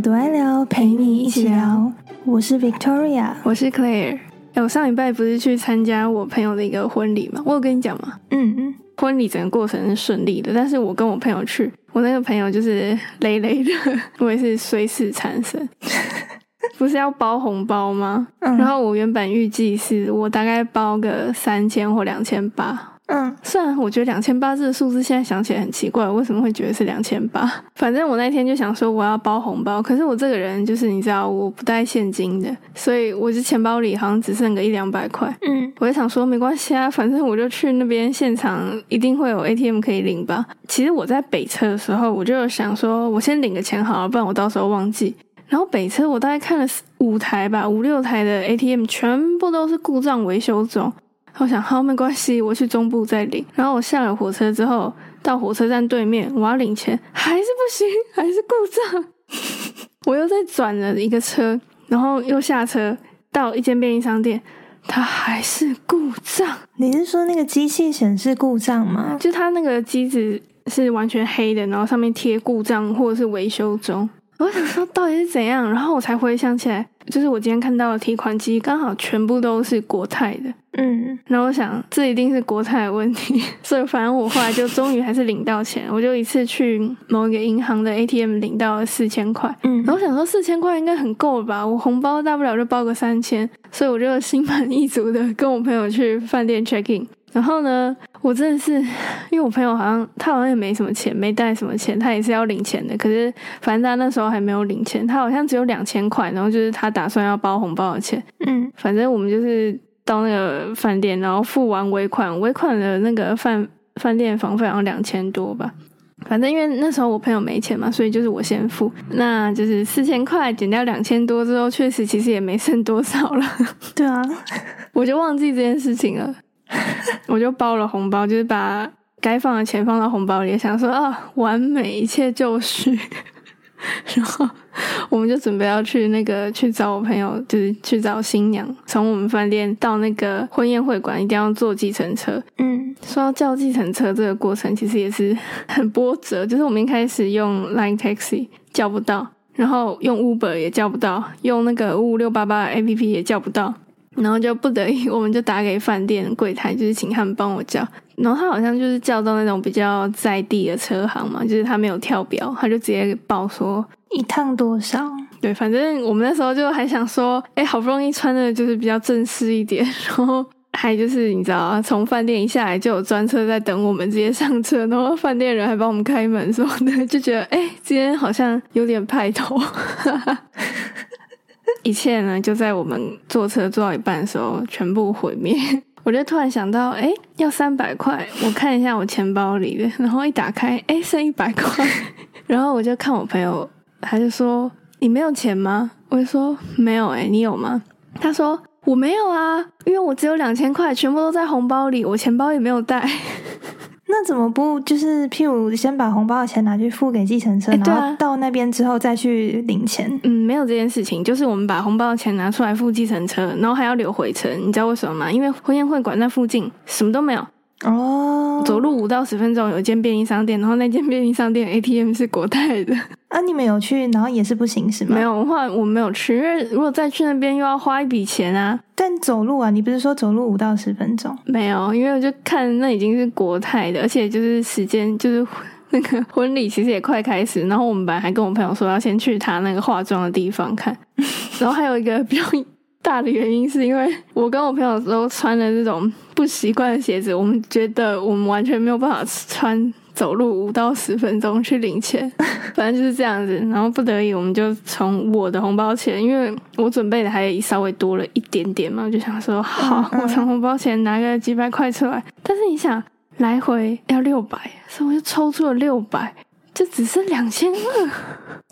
有多爱聊，陪你一起聊。我是 Victoria，我是 Claire。哎，我上礼拜不是去参加我朋友的一个婚礼吗？我有跟你讲吗？嗯嗯，婚礼整个过程是顺利的，但是我跟我朋友去，我那个朋友就是累累的，我也是虽死缠身。不是要包红包吗？然后我原本预计是我大概包个三千或两千八。嗯，虽然我觉得两千八这个数字现在想起来很奇怪，为什么会觉得是两千八？反正我那天就想说我要包红包，可是我这个人就是你知道我不带现金的，所以我这钱包里好像只剩个一两百块。嗯，我就想说没关系啊，反正我就去那边现场一定会有 ATM 可以领吧。其实我在北车的时候，我就想说我先领个钱好了，不然我到时候忘记。然后北车我大概看了五台吧，五六台的 ATM 全部都是故障维修中。我想好没关系，我去中部再领。然后我下了火车之后，到火车站对面，我要领钱，还是不行，还是故障。我又再转了一个车，然后又下车到一间便利商店，它还是故障。你是说那个机器显示故障吗？就它那个机子是完全黑的，然后上面贴故障或者是维修中。我想说到底是怎样，然后我才回想起来，就是我今天看到的提款机刚好全部都是国泰的，嗯，然后我想这一定是国泰的问题，所以反正我后来就终于还是领到钱，我就一次去某一个银行的 ATM 领到了四千块，嗯，然后我想说四千块应该很够了吧，我红包大不了就包个三千，所以我就心满意足的跟我朋友去饭店 check in。然后呢，我真的是，因为我朋友好像他好像也没什么钱，没带什么钱，他也是要领钱的。可是反正他那时候还没有领钱，他好像只有两千块，然后就是他打算要包红包的钱。嗯，反正我们就是到那个饭店，然后付完尾款，尾款的那个饭饭店房费好像两千多吧。反正因为那时候我朋友没钱嘛，所以就是我先付，那就是四千块减掉两千多之后，确实其实也没剩多少了。对啊，我就忘记这件事情了。我就包了红包，就是把该放的钱放到红包里，想说啊，完美，一切就绪。然后我们就准备要去那个去找我朋友，就是去找新娘。从我们饭店到那个婚宴会馆，一定要坐计程车。嗯，说到叫计程车这个过程，其实也是很波折。就是我们一开始用 Line Taxi 叫不到，然后用 Uber 也叫不到，用那个五五六八八 APP 也叫不到。然后就不得已，我们就打给饭店柜台，就是请他们帮我叫。然后他好像就是叫到那种比较在地的车行嘛，就是他没有跳表，他就直接报说一趟多少。对，反正我们那时候就还想说，哎，好不容易穿的就是比较正式一点，然后还就是你知道啊，从饭店一下来就有专车在等我们，直接上车，然后饭店人还帮我们开门什么的，就觉得哎，今天好像有点派头。一切呢，就在我们坐车坐到一半的时候全部毁灭。我就突然想到，哎，要三百块，我看一下我钱包里的，然后一打开，哎，剩一百块。然后我就看我朋友，他就说：“你没有钱吗？”我就说：“没有。”哎，你有吗？他说：“我没有啊，因为我只有两千块，全部都在红包里，我钱包也没有带。” 那怎么不就是譬如先把红包的钱拿去付给计程车，然后到那边之后再去领钱？嗯，没有这件事情，就是我们把红包的钱拿出来付计程车，然后还要留回程。你知道为什么吗？因为婚宴会馆那附近什么都没有。哦，走路五到十分钟有一间便利商店，然后那间便利商店 ATM 是国泰的。啊，你们有去，然后也是不行是吗？没有，话我没有去，因为如果再去那边又要花一笔钱啊。但走路啊，你不是说走路五到十分钟？没有，因为我就看那已经是国泰的，而且就是时间就是那个婚礼其实也快开始，然后我们本来还跟我朋友说要先去他那个化妆的地方看，然后还有一个比较。大的原因是因为我跟我朋友都穿了这种不习惯的鞋子，我们觉得我们完全没有办法穿走路五到十分钟去领钱，反正就是这样子。然后不得已，我们就从我的红包钱，因为我准备的还稍微多了一点点嘛，我就想说好，我从红包钱拿个几百块出来。但是你想来回要六百，所以我就抽出了六百，就只剩两千二，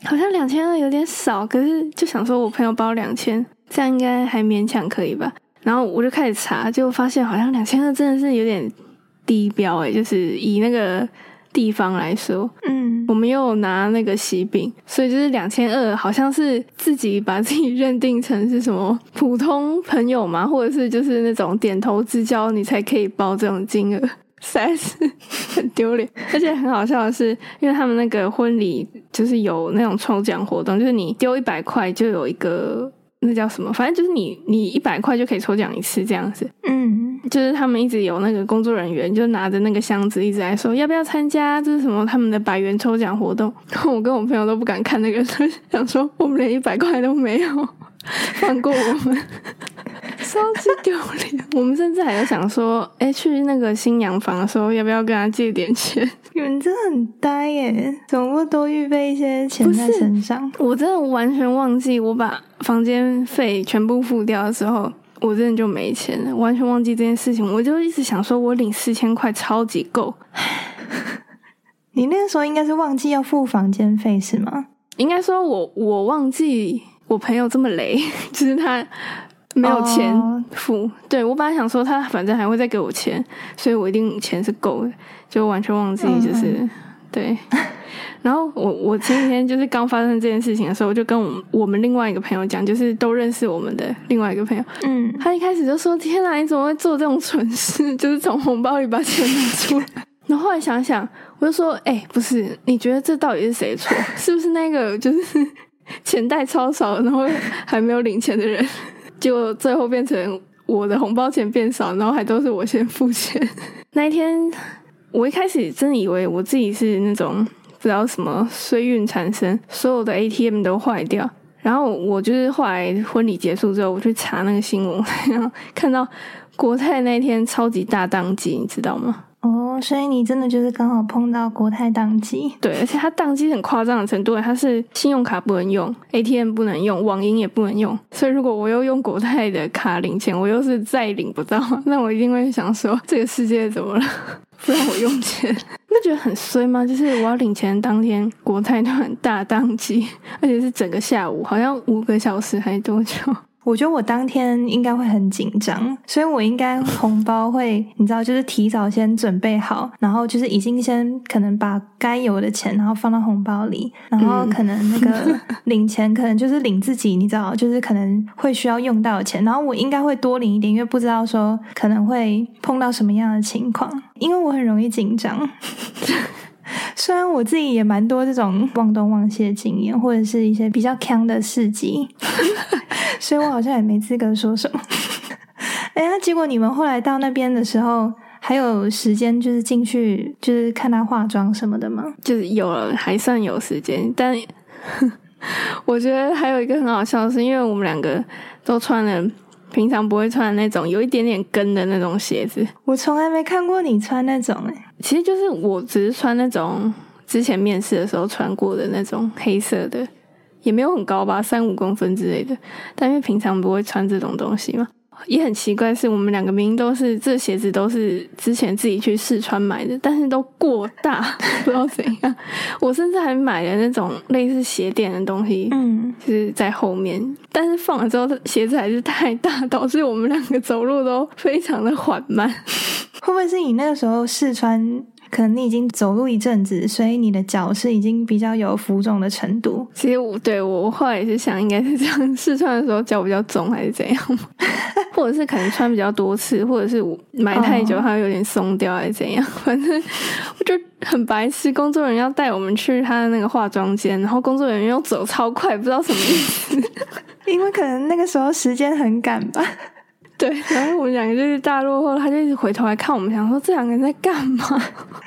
好像两千二有点少，可是就想说我朋友包两千。这样应该还勉强可以吧？然后我就开始查，就发现好像两千二真的是有点低标诶，就是以那个地方来说，嗯，我们又拿那个喜饼，所以就是两千二，好像是自己把自己认定成是什么普通朋友嘛，或者是就是那种点头之交，你才可以包这种金额。实在是很丢脸。而且很好笑的是，因为他们那个婚礼就是有那种抽奖活动，就是你丢一百块就有一个。那叫什么？反正就是你，你一百块就可以抽奖一次这样子。嗯，就是他们一直有那个工作人员，就拿着那个箱子一直在说要不要参加，这是什么他们的百元抽奖活动。我跟我朋友都不敢看那个，想说我们连一百块都没有，放过我们。超级丢脸！我们甚至还有想说，哎，去那个新娘房的时候，要不要跟他借点钱？你们真的很呆耶！怎么不多预备一些钱在身上？我真的完全忘记，我把房间费全部付掉的时候，我真的就没钱了，完全忘记这件事情。我就一直想说，我领四千块超级够。你那个时候应该是忘记要付房间费是吗？应该说我我忘记我朋友这么雷，就是他。没有钱付，对我本来想说他反正还会再给我钱，所以我一定钱是够的，就完全忘记就是对。然后我我前几天就是刚发生这件事情的时候，我就跟我我们另外一个朋友讲，就是都认识我们的另外一个朋友，嗯，他一开始就说：“天哪，你怎么会做这种蠢事？就是从红包里把钱拿出来。”然后后来想想，我就说：“哎，不是，你觉得这到底是谁错？是不是那个就是 钱袋超少，然后还没有领钱的人？”就最后变成我的红包钱变少，然后还都是我先付钱。那一天，我一开始真的以为我自己是那种不知道什么衰运缠身，所有的 ATM 都坏掉。然后我就是后来婚礼结束之后，我去查那个新闻，然后看到国泰那天超级大宕机，你知道吗？哦，所以你真的就是刚好碰到国泰宕机，对，而且它宕机很夸张的程度，它是信用卡不能用，ATM 不能用，网银也不能用。所以如果我又用国泰的卡领钱，我又是再领不到，那我一定会想说，这个世界怎么了？不让我用钱，那觉得很衰吗？就是我要领钱当天，国泰突然大宕机，而且是整个下午，好像五个小时还多久？我觉得我当天应该会很紧张，所以我应该红包会，你知道，就是提早先准备好，然后就是已经先可能把该有的钱，然后放到红包里，然后可能那个 领钱，可能就是领自己，你知道，就是可能会需要用到的钱，然后我应该会多领一点，因为不知道说可能会碰到什么样的情况，因为我很容易紧张。虽然我自己也蛮多这种忘东忘西的经验，或者是一些比较坑的事迹，所以我好像也没资格说什么。哎呀，结果你们后来到那边的时候，还有时间就是进去就是看他化妆什么的吗？就是有了，还算有时间。但我觉得还有一个很好笑的是，因为我们两个都穿了。平常不会穿那种有一点点跟的那种鞋子，我从来没看过你穿那种诶。其实就是我只是穿那种之前面试的时候穿过的那种黑色的，也没有很高吧，三五公分之类的。但因为平常不会穿这种东西嘛。也很奇怪，是我们两个明明都是这鞋子都是之前自己去试穿买的，但是都过大，不知道怎样。我甚至还买了那种类似鞋垫的东西，嗯，就是在后面，但是放了之后鞋子还是太大，导致我们两个走路都非常的缓慢。会不会是你那个时候试穿？可能你已经走路一阵子，所以你的脚是已经比较有浮肿的程度。其实我对我后来也是想，应该是这样试穿的时候脚比较肿，还是怎样？或者是可能穿比较多次，或者是买太久它有点松掉，还是怎样？反正我就很白痴。工作人员要带我们去他的那个化妆间，然后工作人员又走超快，不知道什么意思。因为可能那个时候时间很赶吧。对，然后我们两个就是大落后，他就一直回头来看我们，想说这两个人在干嘛？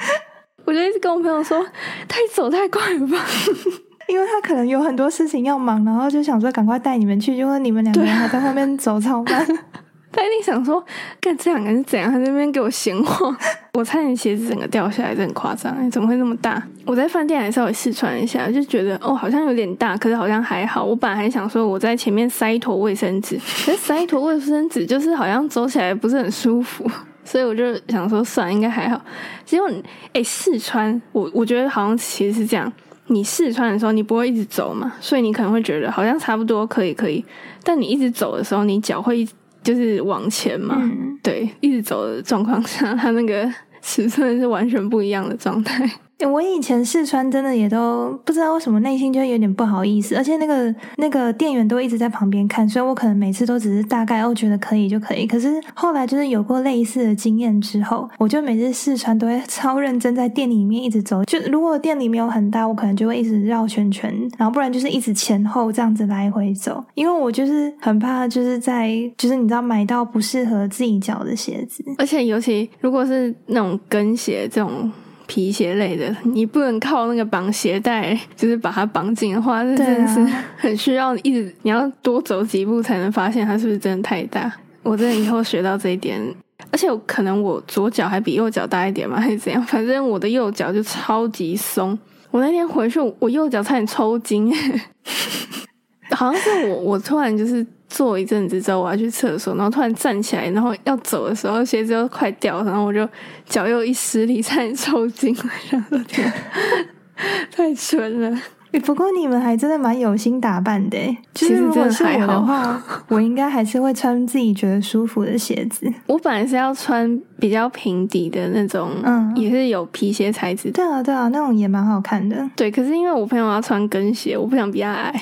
我就一直跟我朋友说，他走太快了吧，因为他可能有很多事情要忙，然后就想说赶快带你们去，结果你们两个人还在后面走超慢。他一定想说，干这两个人怎样？他那边给我闲话，我差点鞋子整个掉下来，这很夸张，怎么会那么大？我在饭店还稍微试穿一下，就觉得哦，好像有点大，可是好像还好。我本来还想说，我在前面塞一坨卫生纸，可是塞一坨卫生纸就是好像走起来不是很舒服，所以我就想说，算应该还好。结果哎，试穿，我我觉得好像其实是这样，你试穿的时候你不会一直走嘛，所以你可能会觉得好像差不多可以可以，但你一直走的时候，你脚会。就是往前嘛，对，一直走的状况下，它那个尺寸是完全不一样的状态。我以前试穿真的也都不知道为什么内心就有点不好意思，而且那个那个店员都一直在旁边看，所以我可能每次都只是大概哦觉得可以就可以。可是后来就是有过类似的经验之后，我就每次试穿都会 超认真在店里面一直走。就如果店里没有很大，我可能就会一直绕圈圈，然后不然就是一直前后这样子来回走，因为我就是很怕就是在就是你知道买到不适合自己脚的鞋子，而且尤其如果是那种跟鞋这种。皮鞋类的，你不能靠那个绑鞋带，就是把它绑紧的话，那真的是很需要一直你要多走几步才能发现它是不是真的太大。我真的以后学到这一点，而且可能我左脚还比右脚大一点嘛，还是怎样？反正我的右脚就超级松。我那天回去，我右脚差点抽筋，好像是我，我突然就是。坐一阵子之后，我要去厕所，然后突然站起来，然后要走的时候，鞋子又快掉，然后我就脚又一失力，差点抽筋了。我的天，太蠢了！不过你们还真的蛮有心打扮的。其实如果是我的话，我应该还是会穿自己觉得舒服的鞋子。我本来是要穿比较平底的那种，嗯，也是有皮鞋材质。对啊，对啊，那种也蛮好看的。对，可是因为我朋友要穿跟鞋，我不想比他矮，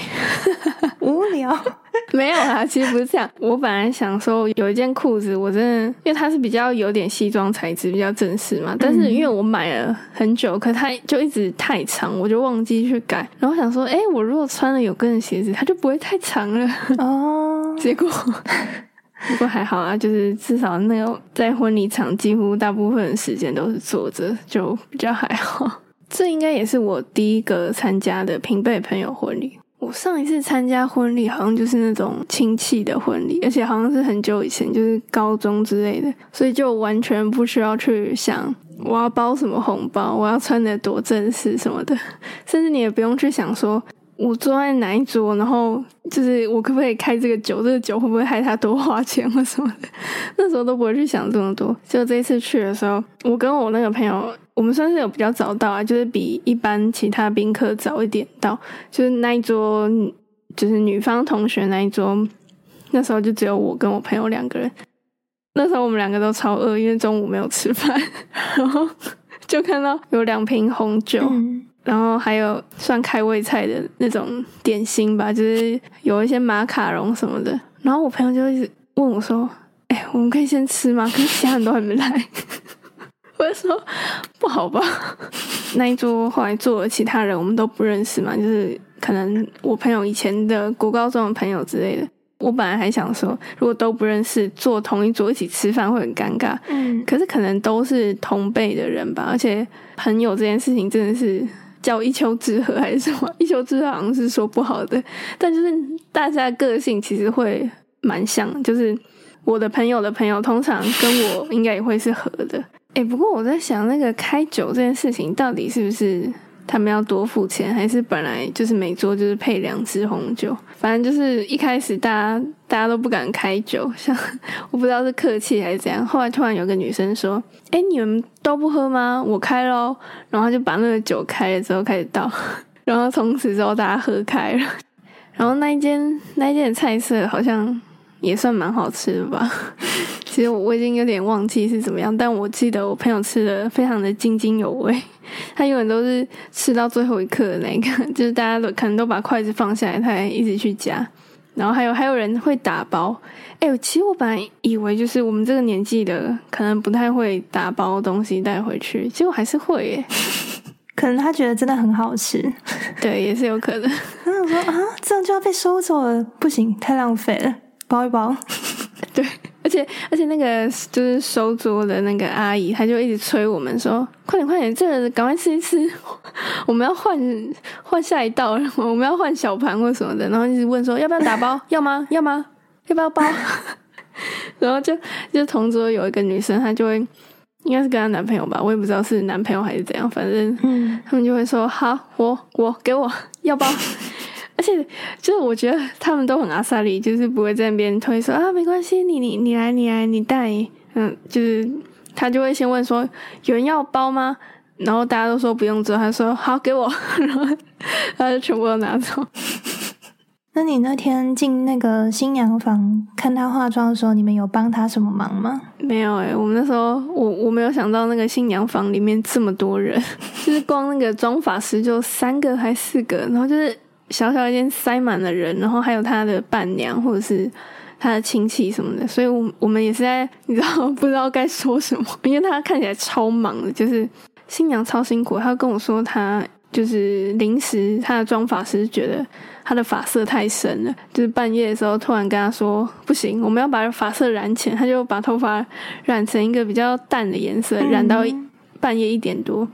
无聊。没有啦，其实不是这样。我本来想说有一件裤子，我真的因为它是比较有点西装材质，比较正式嘛。但是因为我买了很久，可它就一直太长，我就忘记去改。然后想说，哎，我如果穿了有跟的鞋子，它就不会太长了。哦，结果 不过还好啊，就是至少那个在婚礼场，几乎大部分时间都是坐着，就比较还好。这应该也是我第一个参加的平辈朋友婚礼。我上一次参加婚礼，好像就是那种亲戚的婚礼，而且好像是很久以前，就是高中之类的，所以就完全不需要去想我要包什么红包，我要穿的多正式什么的，甚至你也不用去想说。我坐在哪一桌，然后就是我可不可以开这个酒？这个酒会不会害他多花钱或什么的？那时候都不会去想这么多。就这一次去的时候，我跟我那个朋友，我们算是有比较早到啊，就是比一般其他宾客早一点到。就是那一桌，就是女方同学那一桌，那时候就只有我跟我朋友两个人。那时候我们两个都超饿，因为中午没有吃饭，然后就看到有两瓶红酒。然后还有算开胃菜的那种点心吧，就是有一些马卡龙什么的。然后我朋友就一直问我说：“哎，我们可以先吃吗？可是其他人都还没来。”我就说：“不好吧？” 那一桌后来坐了其他人我们都不认识嘛，就是可能我朋友以前的国高中的朋友之类的。我本来还想说，如果都不认识，坐同一桌一起吃饭会很尴尬。嗯，可是可能都是同辈的人吧，而且朋友这件事情真的是。叫一丘之貉还是什么？一丘之貉好像是说不好的，但就是大家个性其实会蛮像，就是我的朋友的朋友通常跟我应该也会是合的。哎，不过我在想，那个开酒这件事情到底是不是？他们要多付钱，还是本来就是每桌就是配两支红酒？反正就是一开始大家大家都不敢开酒，像我不知道是客气还是怎样。后来突然有个女生说：“哎，你们都不喝吗？我开喽。”然后就把那个酒开了之后开始倒，然后从此之后大家喝开了。然后那一间那一间的菜色好像也算蛮好吃的吧。其实我我已经有点忘记是怎么样，但我记得我朋友吃的非常的津津有味。他永远都是吃到最后一刻的那个，就是大家都可能都把筷子放下来，他还一直去夹。然后还有还有人会打包，哎，其实我本来以为就是我们这个年纪的可能不太会打包东西带回去，结果还是会耶。可能他觉得真的很好吃，对，也是有可能。他说啊，这样就要被收走了，不行，太浪费了，包一包。对。而且而且那个就是收桌的那个阿姨，她就一直催我们说：“快点快点，这个赶快吃一吃，我们要换换下一道，我们要换小盘或什么的。”然后一直问说：“要不要打包？要吗？要吗？要不要包？”然后就就同桌有一个女生，她就会应该是跟她男朋友吧，我也不知道是男朋友还是怎样，反正嗯，他们就会说：“好，我我给我要包。”而且就是我觉得他们都很阿萨里，就是不会在那边推说啊，没关系，你你你来你来你带，嗯，就是他就会先问说有人要包吗？然后大家都说不用之后，他说好给我，然后他就全部都拿走。那你那天进那个新娘房看她化妆的时候，你们有帮她什么忙吗？没有诶、我们那时候我我没有想到那个新娘房里面这么多人，就是光那个妆发师就三个还四个，然后就是小小一间塞满了人，然后还有他的伴娘或者是他的亲戚什么的，所以我我们也是在你知道不知道该说什么，因为他看起来超忙的，就是新娘超辛苦，他跟我说他就是临时他的妆发师觉得。他的发色太深了，就是半夜的时候突然跟他说不行，我们要把发色染浅，他就把头发染成一个比较淡的颜色，染到半夜一点多，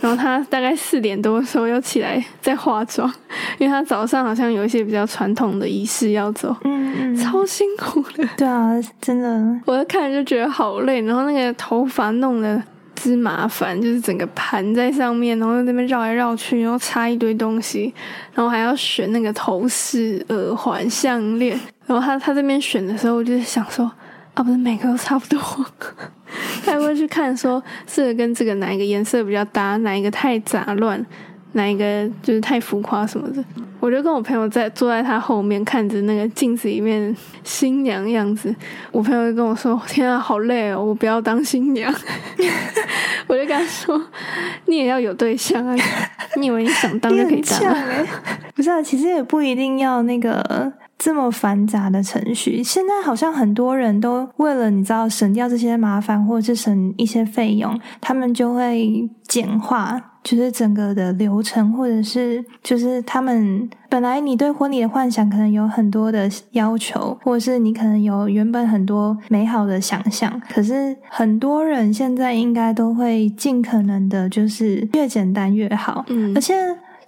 然后他大概四点多的时候又起来在化妆，因为他早上好像有一些比较传统的仪式要走，嗯嗯，超辛苦的。对啊，真的，我看就觉得好累，然后那个头发弄的之麻烦，就是整个盘在上面，然后在那边绕来绕去，然后插一堆东西，然后还要选那个头饰、耳环、项链。然后他他这边选的时候，我就是想说，啊，不是每个都差不多，他会去看说这个跟这个哪一个颜色比较搭，哪一个太杂乱，哪一个就是太浮夸什么的。我就跟我朋友在坐在他后面看着那个镜子里面新娘样子，我朋友就跟我说：“天啊，好累哦，我不要当新娘。”我就跟他说：“你也要有对象啊，你以为你想当就可以当、啊？”欸、不是啊，其实也不一定要那个这么繁杂的程序。现在好像很多人都为了你知道省掉这些麻烦，或者是省一些费用，他们就会简化。就是整个的流程，或者是就是他们本来你对婚礼的幻想可能有很多的要求，或者是你可能有原本很多美好的想象，可是很多人现在应该都会尽可能的，就是越简单越好，嗯，而且。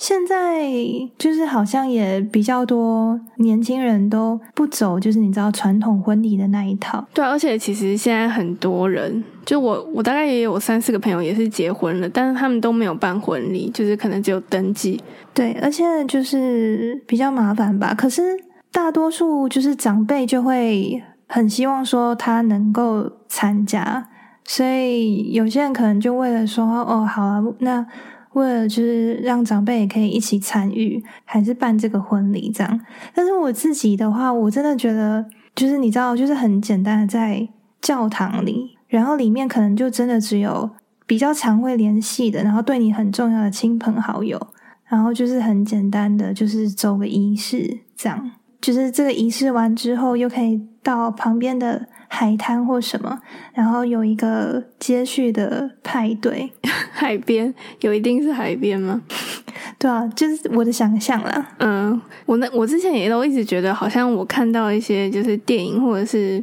现在就是好像也比较多年轻人都不走，就是你知道传统婚礼的那一套。对、啊，而且其实现在很多人，就我我大概也有三四个朋友也是结婚了，但是他们都没有办婚礼，就是可能只有登记。对，而且就是比较麻烦吧。可是大多数就是长辈就会很希望说他能够参加，所以有些人可能就为了说哦，好啊，那。为了就是让长辈也可以一起参与，还是办这个婚礼这样。但是我自己的话，我真的觉得就是你知道，就是很简单的在教堂里，然后里面可能就真的只有比较常会联系的，然后对你很重要的亲朋好友，然后就是很简单的就是走个仪式这样。就是这个仪式完之后，又可以到旁边的海滩或什么，然后有一个接续的派对。海边有一定是海边吗？对啊，就是我的想象啦。嗯，我那我之前也都一直觉得，好像我看到一些就是电影或者是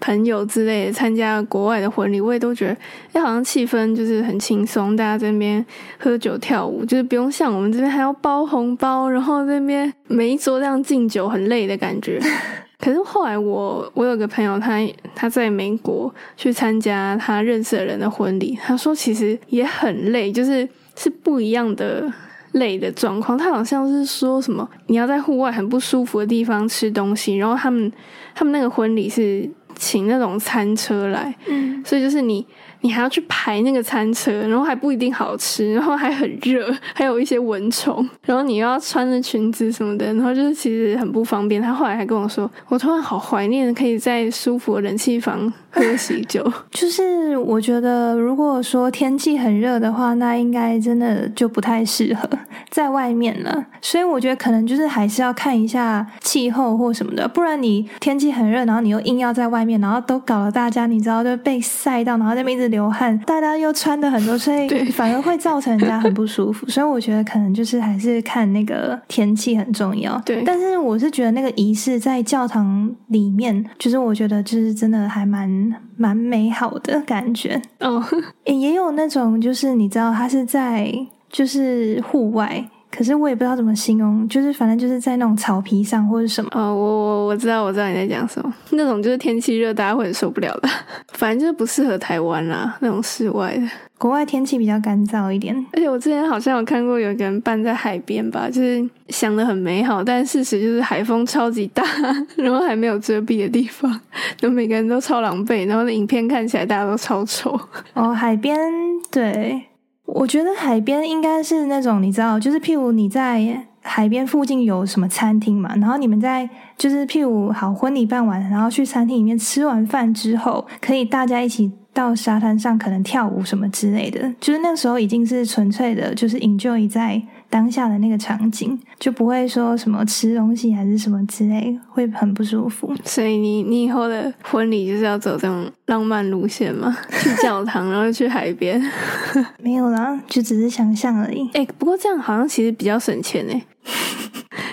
朋友之类的参加国外的婚礼，我也都觉得，哎，好像气氛就是很轻松，大家在那边喝酒跳舞，就是不用像我们这边还要包红包，然后这边每一桌这样敬酒很累的感觉。可是后来我我有个朋友他，他他在美国去参加他认识的人的婚礼，他说其实也很累，就是是不一样的累的状况。他好像是说什么你要在户外很不舒服的地方吃东西，然后他们他们那个婚礼是请那种餐车来，嗯，所以就是你。你还要去排那个餐车，然后还不一定好吃，然后还很热，还有一些蚊虫，然后你又要穿着裙子什么的，然后就是其实很不方便。他后来还跟我说，我突然好怀念可以在舒服的冷气房喝喜酒。就是我觉得，如果说天气很热的话，那应该真的就不太适合 在外面了。所以我觉得可能就是还是要看一下气候或什么的，不然你天气很热，然后你又硬要在外面，然后都搞了大家，你知道就被晒到，然后那边一直。流汗，大家又穿的很多，所以 反而会造成人家很不舒服。所以我觉得可能就是还是看那个天气很重要。对，但是我是觉得那个仪式在教堂里面，就是我觉得就是真的还蛮蛮美好的感觉。哦，也有那种就是你知道，他是在就是户外。可是我也不知道怎么形容，就是反正就是在那种草皮上或者什么。哦，我我我知道我知道你在讲什么，那种就是天气热大家会很受不了的，反正就是不适合台湾啦，那种室外的。国外天气比较干燥一点，而且我之前好像有看过有一个人办在海边吧，就是想的很美好，但事实就是海风超级大，然后还没有遮蔽的地方，然后每个人都超狼狈，然后那影片看起来大家都超丑。哦，海边对。我觉得海边应该是那种你知道，就是譬如你在海边附近有什么餐厅嘛，然后你们在就是譬如好婚礼办完，然后去餐厅里面吃完饭之后，可以大家一起到沙滩上可能跳舞什么之类的，就是那时候已经是纯粹的，就是 enjoy 在当下的那个场景，就不会说什么吃东西还是什么之类，会很不舒服。所以你你以后的婚礼就是要走这种浪漫路线吗？去教堂，然后去海边？没有啦，就只是想象而已。哎、不过这样好像其实比较省钱哎，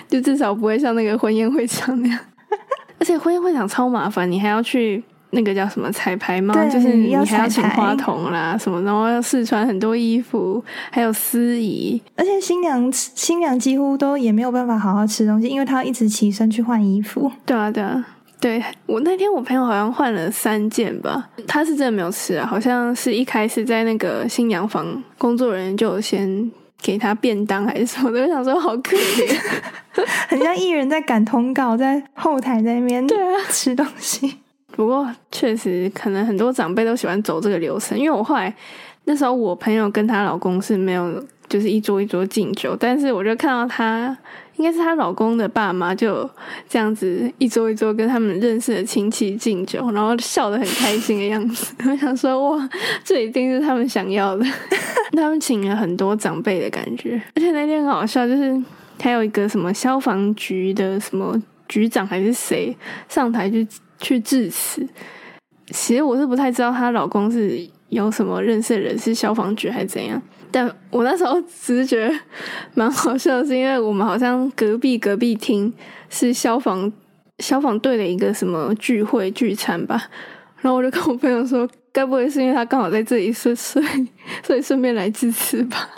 就至少不会像那个婚宴会场那样。而且婚宴会场超麻烦，你还要去那个叫什么彩排吗？对就是你要还要请花童啦什么，然后要试穿很多衣服，还有司仪。而且新娘新娘几乎都也没有办法好好吃东西，因为她要一直起身去换衣服。对啊，对啊，对我那天我朋友好像换了三件吧，他是真的没有吃啊，好像是一开始在那个新娘房工作人员就有先给他便当还是什么的，我想说好可怜。很像艺人在赶通告，在后台在那边对啊，吃东西。不过确实可能很多长辈都喜欢走这个流程，因为我后来那时候我朋友跟她老公是没有就是一桌一桌敬酒，但是我就看到她应该是她老公的爸妈就这样子一桌一桌跟他们认识的亲戚敬酒，然后笑得很开心的样子。我想说哇，这一定是他们想要的。他们请了很多长辈的感觉，而且那天很好笑，就是还有一个什么消防局的什么局长还是谁上台去去致辞。其实我是不太知道她老公是有什么认识的人是消防局还是怎样，但我那时候只是觉得蛮好笑，是因为我们好像隔壁隔壁厅是消防消防队的一个什么聚会聚餐吧，然后我就跟我朋友说，该不会是因为他刚好在这里，所以所以所以顺便来致辞吧？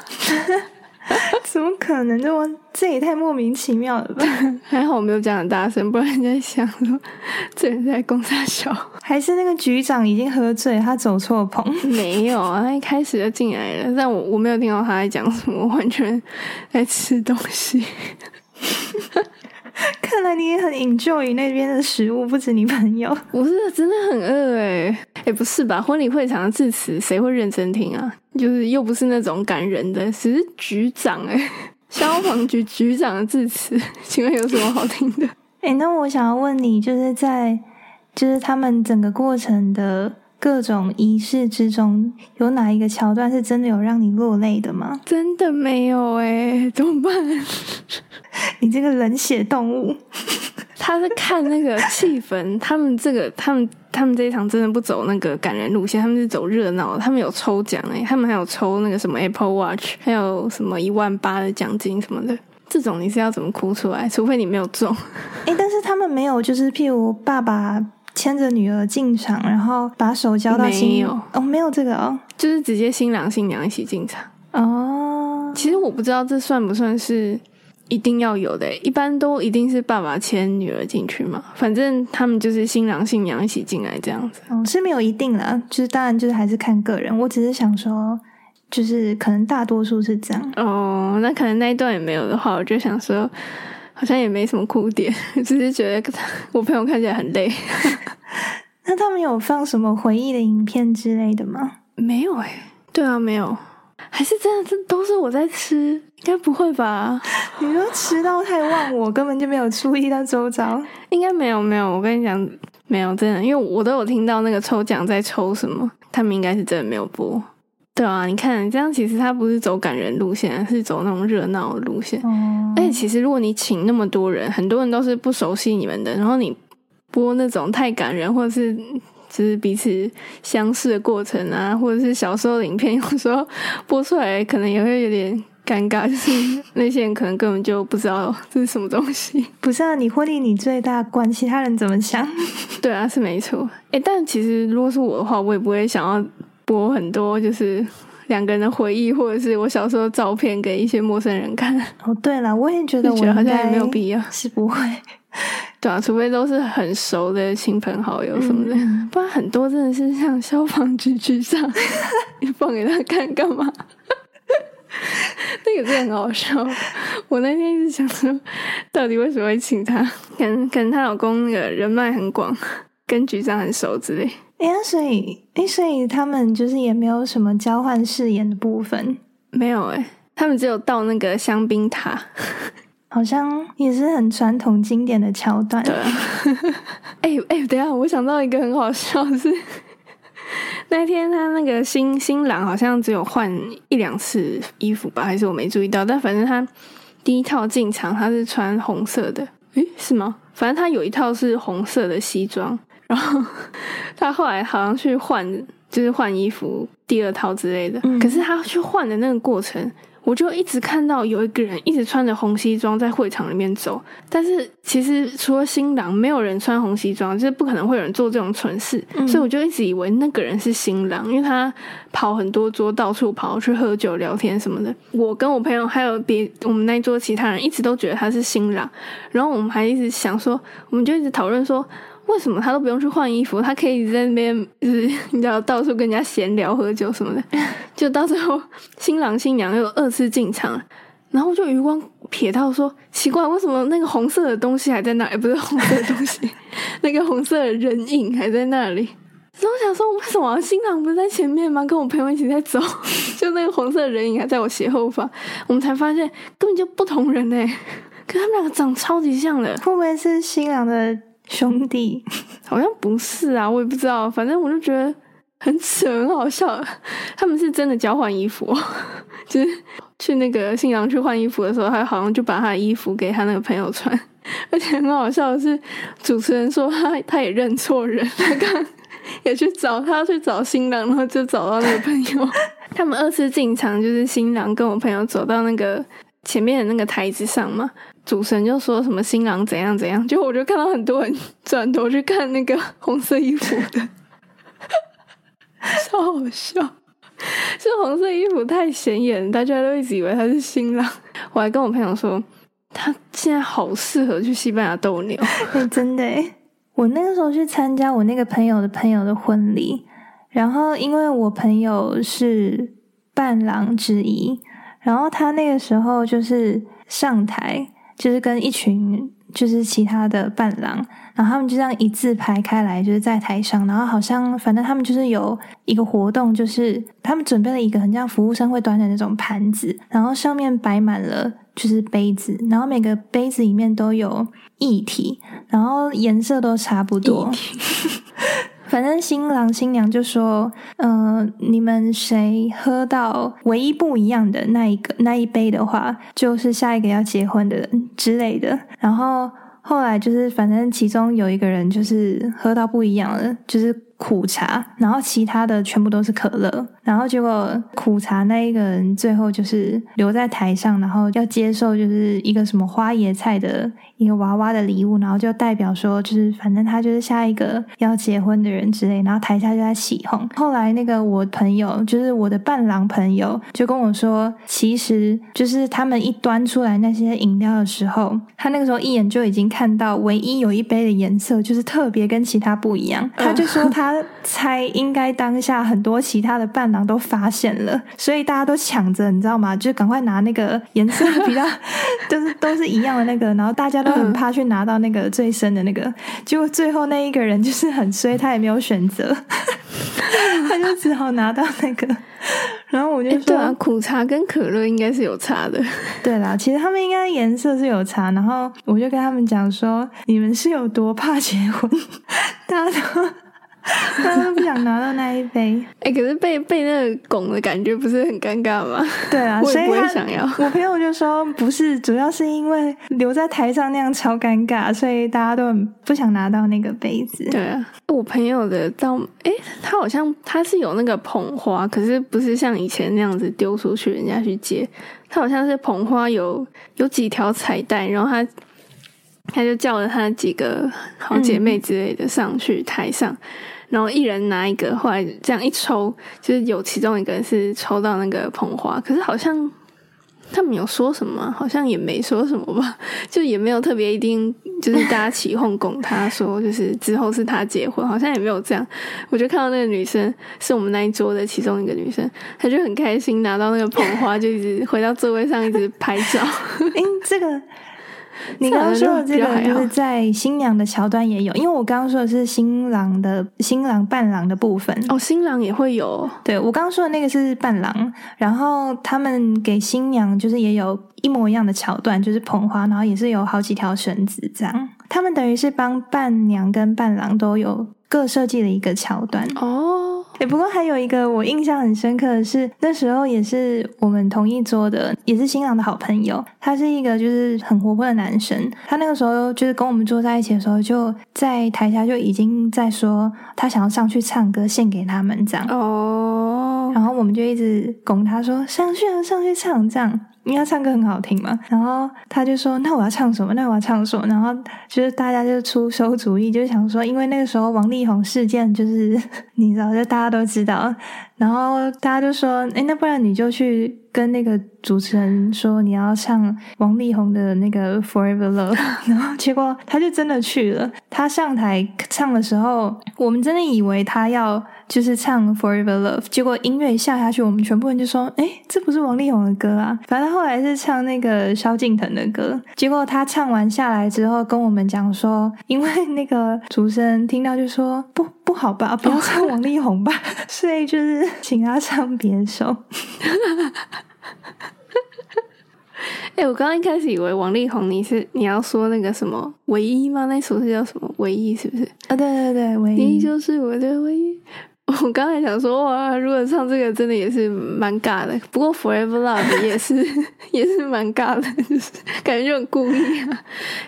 怎么可能？这我这也太莫名其妙了吧？还好我没有讲很大声，不然人家想说 这人在公大小。还是那个局长已经喝醉，他走错棚？没有啊，他一开始就进来了，但我我没有听到他在讲什么，我完全在吃东西。看来你也很 enjoy 那边的食物，不止你朋友。我是真的很饿哎、哎、不是吧？婚礼会场的致辞谁会认真听啊？就是又不是那种感人的，只是局长哎、消防局局长的致辞，请问有什么好听的？哎，那我想要问你，就是在就是他们整个过程的各种仪式之中，有哪一个桥段是真的有让你落泪的吗？真的没有哎、怎么办？你这个冷血动物！他是看那个气氛，他们这个他们他们这一场真的不走那个感人路线，他们是走热闹。他们有抽奖哎，他们还有抽那个什么 Apple Watch，还有什么一万八的奖金什么的。这种你是要怎么哭出来？除非你没有中。哎，但是他们没有，就是譬如爸爸牵着女儿进场，然后把手交到新没有哦，没有这个哦就是直接新郎新娘一起进场。哦，其实我不知道这算不算是一定要有的欸，一般都一定是爸爸牵女儿进去嘛。反正他们就是新郎新娘一起进来这样子。嗯是没有一定啦，就是当然就是还是看个人。我只是想说，就是可能大多数是这样。哦，那可能那一段也没有的话，我就想说，好像也没什么哭点，只是觉得我朋友看起来很累。那他们有放什么回忆的影片之类的吗？没有哎、对啊，没有，还是真的这都是我在吃，应该不会吧？你说迟到太忘我，根本就没有注意到周遭。应该没有没有，我跟你讲，没有真的，因为我都有听到那个抽奖在抽什么，他们应该是真的没有播。对啊，你看这样，其实他不是走感人路线，是走那种热闹的路线。哦，而且其实如果你请那么多人，很多人都是不熟悉你们的，然后你播那种太感人，或者是就是彼此相识的过程啊，或者是小时候的影片，有时候播出来可能也会有点尴尬，就是 那些人可能根本就不知道这是什么东西。不是啊，你婚礼你最大关，其他人怎么想？对啊，是没错。诶，但其实如果是我的话，我也不会想要播很多就是两个人的回忆，或者是我小时候的照片给一些陌生人看，哦，对了，我也觉得我觉得好像也没有必要。是不会。对啊，除非都是很熟的亲朋好友什么的，嗯不然很多真的是像消防局局长，你放给他看干嘛？那个真的很好笑。我那天一直想说，到底为什么会请他？可能可能她老公那个人脉很广，跟局长很熟之类。哎呀，所以哎，所以他们就是也没有什么交换誓言的部分。没有诶、他们只有到那个香槟塔，好像也是很传统经典的桥段。对啊，哎哎，等一下，我想到一个很好笑的是，那天他那个新新郎好像只有换一两次衣服吧，还是我没注意到？但反正他第一套进场他是穿红色的，诶，是吗？反正他有一套是红色的西装，然后 他后来好像去换，就是换衣服第二套之类的。可是他去换的那个过程。我就一直看到有一个人一直穿着红西装在会场里面走，但是其实除了新郎，没有人穿红西装，就是不可能会有人做这种蠢事，所以我就一直以为那个人是新郎，因为他跑很多桌，到处跑去喝酒聊天什么的。我跟我朋友还有别我们那一桌其他人一直都觉得他是新郎，然后我们还一直想说，我们就一直讨论说。为什么他都不用去换衣服？他可以在那边，就是你知道，到处跟人家闲聊、喝酒什么的。就到最后，新郎新娘又二次进场，然后就余光瞥到说：“奇怪，为什么那个红色的东西还在那？不是红色的东西，那个红色的人影还在那里。”然后我想说，为什么新郎不是在前面吗？跟我朋友一起在走，就那个红色的人影还在我斜后方。我们才发现根本就不同人哎，可他们两个长超级像的。会不会是新郎的？兄弟，好像不是啊，我也不知道。反正我就觉得很扯，很好笑。他们是真的交换衣服，就是去那个新郎去换衣服的时候，他好像就把他的衣服给他那个朋友穿。而且很好笑的是，主持人说他他也认错人，他刚也去找他去找新郎，然后就找到那个朋友。他们二次进场，就是新郎跟我朋友走到那个前面的那个台子上嘛。主持人就说什么新郎怎样怎样，就我就看到很多人转头去看那个 红色衣服的，超好笑。这红色衣服太显眼，大家都一直以为他是新郎。我还跟我朋友说，他现在好适合去西班牙斗牛。真的，我那个时候去参加我那个朋友的朋友的婚礼，然后因为我朋友是伴郎之一，然后他那个时候就是上台。就是跟一群就是其他的伴郎，然后他们就这样一字排开来，就是在台上，然后好像反正他们就是有一个活动，就是他们准备了一个很像服务生会端的那种盘子，然后上面摆满了就是杯子，然后每个杯子里面都有液体，然后颜色都差不多。反正新郎新娘就说：“嗯，你们谁喝到唯一不一样的那一个那一杯的话，就是下一个要结婚的人之类的。”然后后来就是，反正其中有一个人就是喝到不一样了，就是苦茶，然后其他的全部都是可乐。然后结果苦茶那一个人最后就是留在台上，然后要接受就是一个什么花椰菜的一个娃娃的礼物，然后就代表说就是反正他就是下一个要结婚的人之类。然后台下就在起哄。后来那个我朋友就是我的伴郎朋友就跟我说，其实就是他们一端出来那些饮料的时候，他那个时候一眼就已经看到唯一有一杯的颜色就是特别跟其他不一样。他就说他猜应该当下很多其他的伴。郎都发现了，所以大家都抢着，你知道吗？就赶快拿那个颜色比较，就是都是一样的那个，然后大家都很怕去拿到那个最深的那个，结果最后那一个人就是很衰，他也没有选择，他就只好拿到那个。然后我就说，苦茶跟可乐应该是有差的。对啦，其实他们应该颜色是有差。然后我就跟他们讲说，你们是有多怕结婚？大家都。不想拿到那一杯，哎，可是被被那个拱的感觉不是很尴尬吗？对啊，所以不会想要。我朋友就说，不是，主要是因为留在台上那样超尴尬，所以大家都很不想拿到那个杯子。对啊，我朋友的到，哎，他好像他是有那个捧花，可是不是像以前那样子丢出去人家去接，他好像是捧花有有几条彩带，然后他。他就叫了他几个好姐妹之类的上去台上，然后一人拿一个，后来这样一抽，就是有其中一个是抽到那个捧花，可是好像他们有说什么，好像也没说什么吧，就也没有特别一定就是大家起哄拱他说，就是之后是他结婚，好像也没有这样。我就看到那个女生是我们那一桌的其中一个女生，她就很开心拿到那个捧花，就一直回到座位上一直拍照。哎，这个。你刚刚说的这个就是在新娘的桥段也有，因为我刚刚说的是新郎的新郎伴郎的部分。哦，新郎也会有对我刚刚说的那个是伴郎，然后他们给新娘就是也有一模一样的桥段，就是捧花，然后也是有好几条绳子这样。他们等于是帮伴娘跟伴郎都有各设计了一个桥段。哦，诶，不过还有一个我印象很深刻的是，那时候也是我们同一桌的，也是新郎的好朋友，他是一个就是很活泼的男生。他那个时候就是跟我们坐在一起的时候，就在台下就已经在说他想要上去唱歌献给他们这样。哦，然后我们就一直拱他说上去啊，上去唱这样，因为他唱歌很好听嘛。然后他就说那我要唱什么？那我要唱什么？然后就是大家就出馊主意，就想说，因为那个时候王力宏事件就是 你知道，就大家都知道。然后大家就说，哎，那不然你就去跟那个主持人说你要唱王力宏的那个 Forever Love，然后结果他就真的去了。他上台唱的时候，我们真的以为他要就是唱 Forever Love，结果音乐下下去，我们全部人就说，哎，这不是王力宏的歌啊！反正后来是唱那个萧敬腾的歌。结果他唱完下来之后，跟我们讲说，因为那个主持人听到就说不不好吧，不要唱王力宏吧，所以就是请他唱别首。哎、我刚刚一开始以为王力宏你是你要说那个什么唯一吗？那首是叫什么唯一？是不是？啊，对对对，唯你一就是我的唯一。我刚才想说，哇，如果唱这个真的也是蛮尬的。不过 Forever Love 也是也是蛮尬的，就是感觉就很故意啊。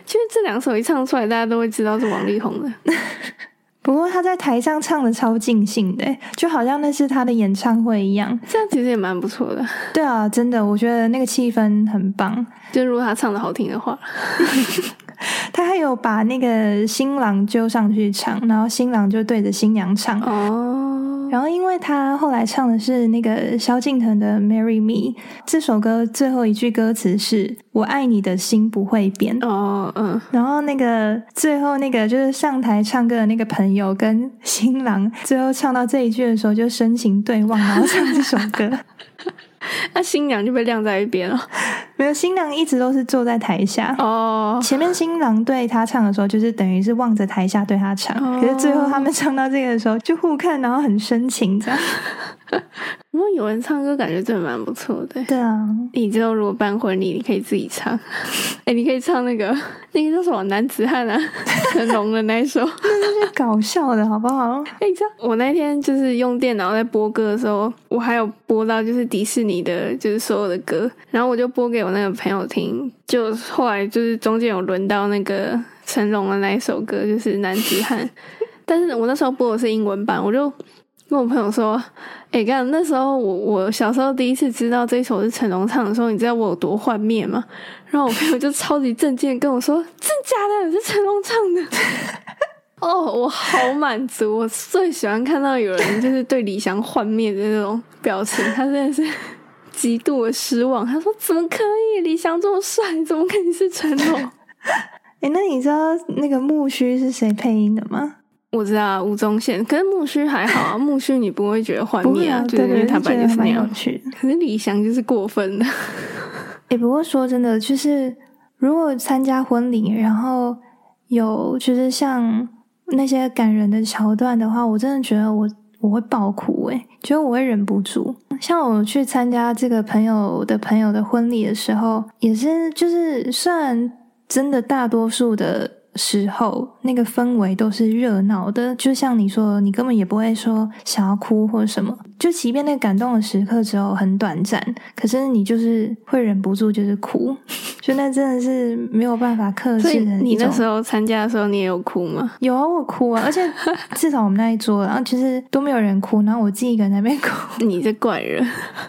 其实这两首一唱出来，大家都会知道是王力宏的。不过他在台上唱的超尽兴的，就好像那是他的演唱会一样。这样其实也蛮不错的，对啊，真的，我觉得那个气氛很棒。就如果他唱的好听的话。他还有把那个新郎揪上去唱，然后新郎就对着新娘唱。哦，然后，因为他后来唱的是那个萧敬腾的《Marry Me》这首歌，最后一句歌词是“我爱你的心不会变”。哦，嗯，然后那个最后那个就是上台唱歌的那个朋友跟新郎，最后唱到这一句的时候就深情对望，然后唱这首歌。那新娘就被晾在一边了。没有，新郎一直都是坐在台下。哦，前面新郎对他唱的时候，就是等于是望着台下对他唱，哦可是最后他们唱到这个的时候，就互看，然后很深情这样。不过有人唱歌，感觉真的蛮不错的。对啊，你之后如果办婚礼，你可以自己唱。哎、你可以唱那个那个叫什么男子汉啊，成龙的那一首。那是搞笑的好不好？哎、你知道我那天就是用电脑在播歌的时候，我还有播到就是迪士尼的，就是所有的歌，然后我就播给我那个朋友听。就后来就是中间有轮到那个成龙的那一首歌，就是男子汉，但是我那时候播的是英文版，我就跟我朋友说：“哎、干那时候我我小时候第一次知道这一首是成龙唱的时候，你知道我有多幻灭吗？”然后我朋友就超级震惊地跟我说：“真假的？是成龙唱的。”哦，我好满足！我最喜欢看到有人就是对李翔幻灭的那种表情，他真的是极度的失望。他说：“怎么可以？李翔这么帅，怎么可以是成龙 哎，那你知道那个木须是谁配音的吗？？”我知道吴宗宪，可是木须还好啊，木须你不会觉得幻灭啊，对对，就是因为他本来就是那样。可是李翔就是过分的，哎，不过说真的，就是如果参加婚礼，然后有就是像那些感人的桥段的话，我真的觉得我我会爆哭诶，觉得我会忍不住。像我去参加这个朋友的朋友的婚礼的时候，也是就是虽然真的大多数的时候那个氛围都是热闹的，就像你说，你根本也不会说想要哭或者什么。就即便那个感动的时刻只有很短暂，可是你就是会忍不住就是哭，就那真的是没有办法克制的你那时候参加的时候，你也有哭吗？有啊，我哭啊，而且至少我们那一桌，然后其实都没有人哭，然后我自己一个人在那边哭。你这怪人，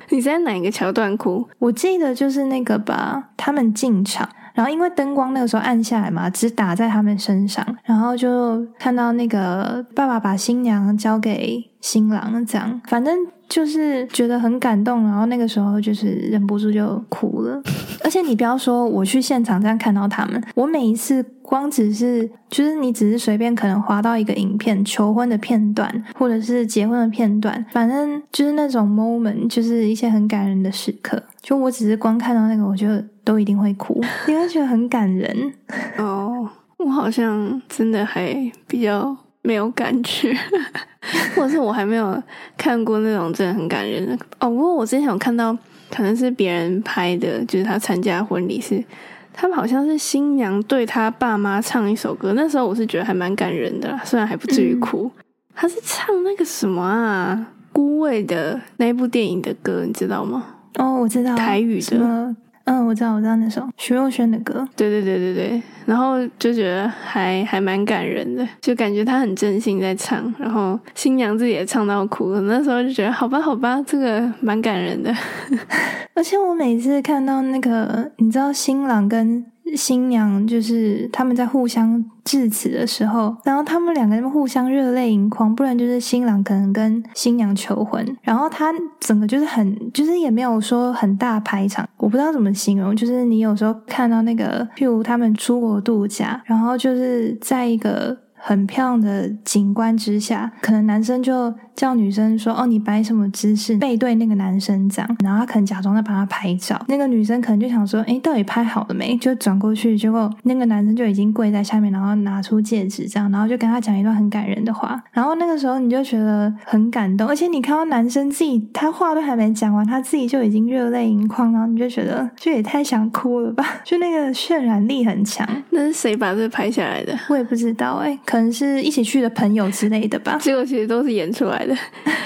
你在哪一个桥段哭？我记得就是那个吧，他们进场，然后因为灯光那个时候暗下来嘛，只打在他们身上，然后就看到那个爸爸把新娘交给新郎，这样，反正就是觉得很感动，然后那个时候就是忍不住就哭了。而且你不要说我去现场这样看到他们，我每一次光只是就是你只是随便可能滑到一个影片求婚的片段，或者是结婚的片段，反正就是那种 moment，就是一些很感人的时刻。就我只是光看到那个，我就都一定会哭，因为觉得很感人。哦，我好像真的还比较没有感觉，或者是我还没有看过那种真的很感人的。哦，不过我之前有看到，可能是别人拍的，就是他参加婚礼是，他们好像是新娘对他爸妈唱一首歌，那时候我是觉得还蛮感人的啦，虽然还不至于哭。他是唱那个什么啊，孤味的那一部电影的歌，你知道吗？哦，我知道台语的？嗯，我知道，我知道那首徐若瑄的歌。对对对对对，然后就觉得还还蛮感人的，就感觉他很真心在唱，然后新娘子也唱到哭了。那时候就觉得好吧好吧，这个蛮感人的。而且我每次看到那个，你知道新郎跟新娘就是他们在互相致辞的时候，然后他们两个人互相热泪盈眶，不然就是新郎可能跟新娘求婚，然后他整个就是很，就是也没有说很大排场，我不知道怎么形容，就是你有时候看到那个，譬如他们出国度假，然后就是在一个。很漂亮的景观之下，可能男生就叫女生说：“哦，你摆什么姿势，背对那个男生这样。”然后他可能假装在帮他拍照，那个女生可能就想说：“哎，到底拍好了没？”就转过去，结果那个男生就已经跪在下面，然后拿出戒指这样，然后就跟他讲一段很感人的话。然后那个时候你就觉得很感动，而且你看到男生自己他话都还没讲完，他自己就已经热泪盈眶，然后你就觉得这也太想哭了吧？就那个渲染力很强。那是谁把这拍下来的？我也不知道诶。可能是一起去的朋友之类的吧。结果其实都是演出来的。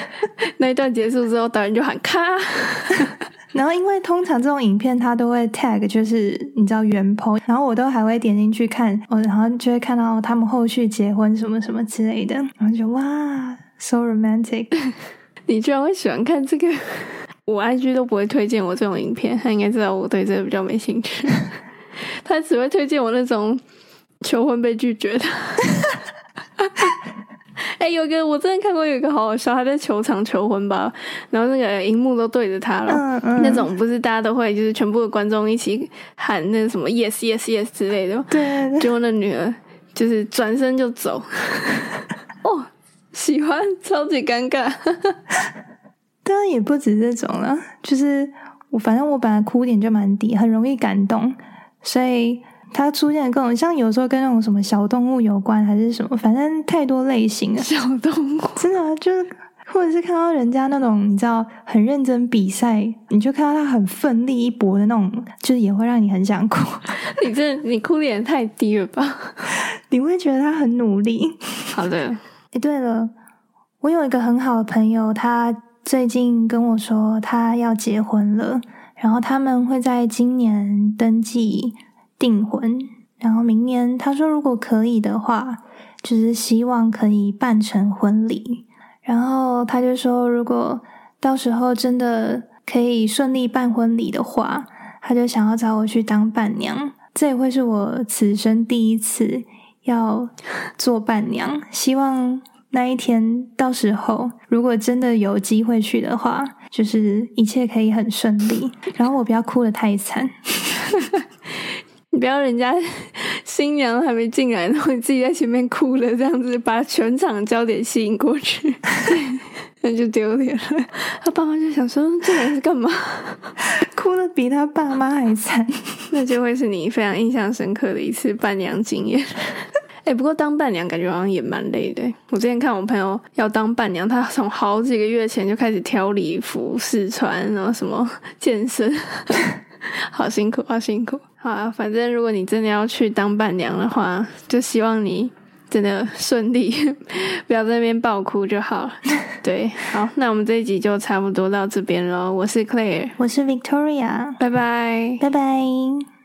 那一段结束之后，导演就喊咔。然后因为通常这种影片他都会 tag，就是你知道原 po，然后我都还会点进去看，我然后就会看到他们后续结婚什么什么之类的，然后就哇，so romantic。你居然会喜欢看这个？我 IG 都不会推荐我这种影片，他应该知道我对这个比较没兴趣。他只会推荐我那种求婚被拒绝的。哎，有个我之前看过，有一个好好笑，他在球场求婚吧，然后那个荧幕都对着他了，那种不是大家都会就是全部的观众一起喊那个什么 yes yes yes 之类的，对，结果那女儿就是转身就走，哦，喜欢，超级尴尬，当然也不止这种了，就是我反正我本来哭点就蛮低，很容易感动，所以。它出现的各种，像有时候跟那种什么小动物有关，还是什么，反正太多类型了。小动物真的就是，或者是看到人家那种你知道很认真比赛，你就看到他很奋力一搏的那种，就是也会让你很想哭。你这你哭点太低了吧？你会觉得他很努力。好的。哎，对了，我有一个很好的朋友，他最近跟我说他要结婚了，然后他们会在今年登记。订婚，然后明年他说如果可以的话，就是希望可以办成婚礼。然后他就说，如果到时候真的可以顺利办婚礼的话，他就想要找我去当伴娘。这也会是我此生第一次要做伴娘。希望那一天到时候，如果真的有机会去的话，就是一切可以很顺利，然后我不要哭得太惨。不要人家 新娘还没进来，然后你自己在前面哭了，这样子把全场焦点吸引过去，那就丢脸了。他爸妈就想说，这人是干嘛？哭的比他爸妈还惨，那就会是你非常印象深刻的一次伴娘经验。哎，不过当伴娘感觉好像也蛮累的。我之前看我朋友要当伴娘，他从好几个月前就开始挑礼服试穿，然后什么健身，好辛苦，好辛苦。好啊，反正如果你真的要去当伴娘的话，就希望你真的顺利，不要在那边爆哭就好了。对，好，那我们这一集就差不多到这边喽。我是 Claire，我是 Victoria，拜拜，拜拜。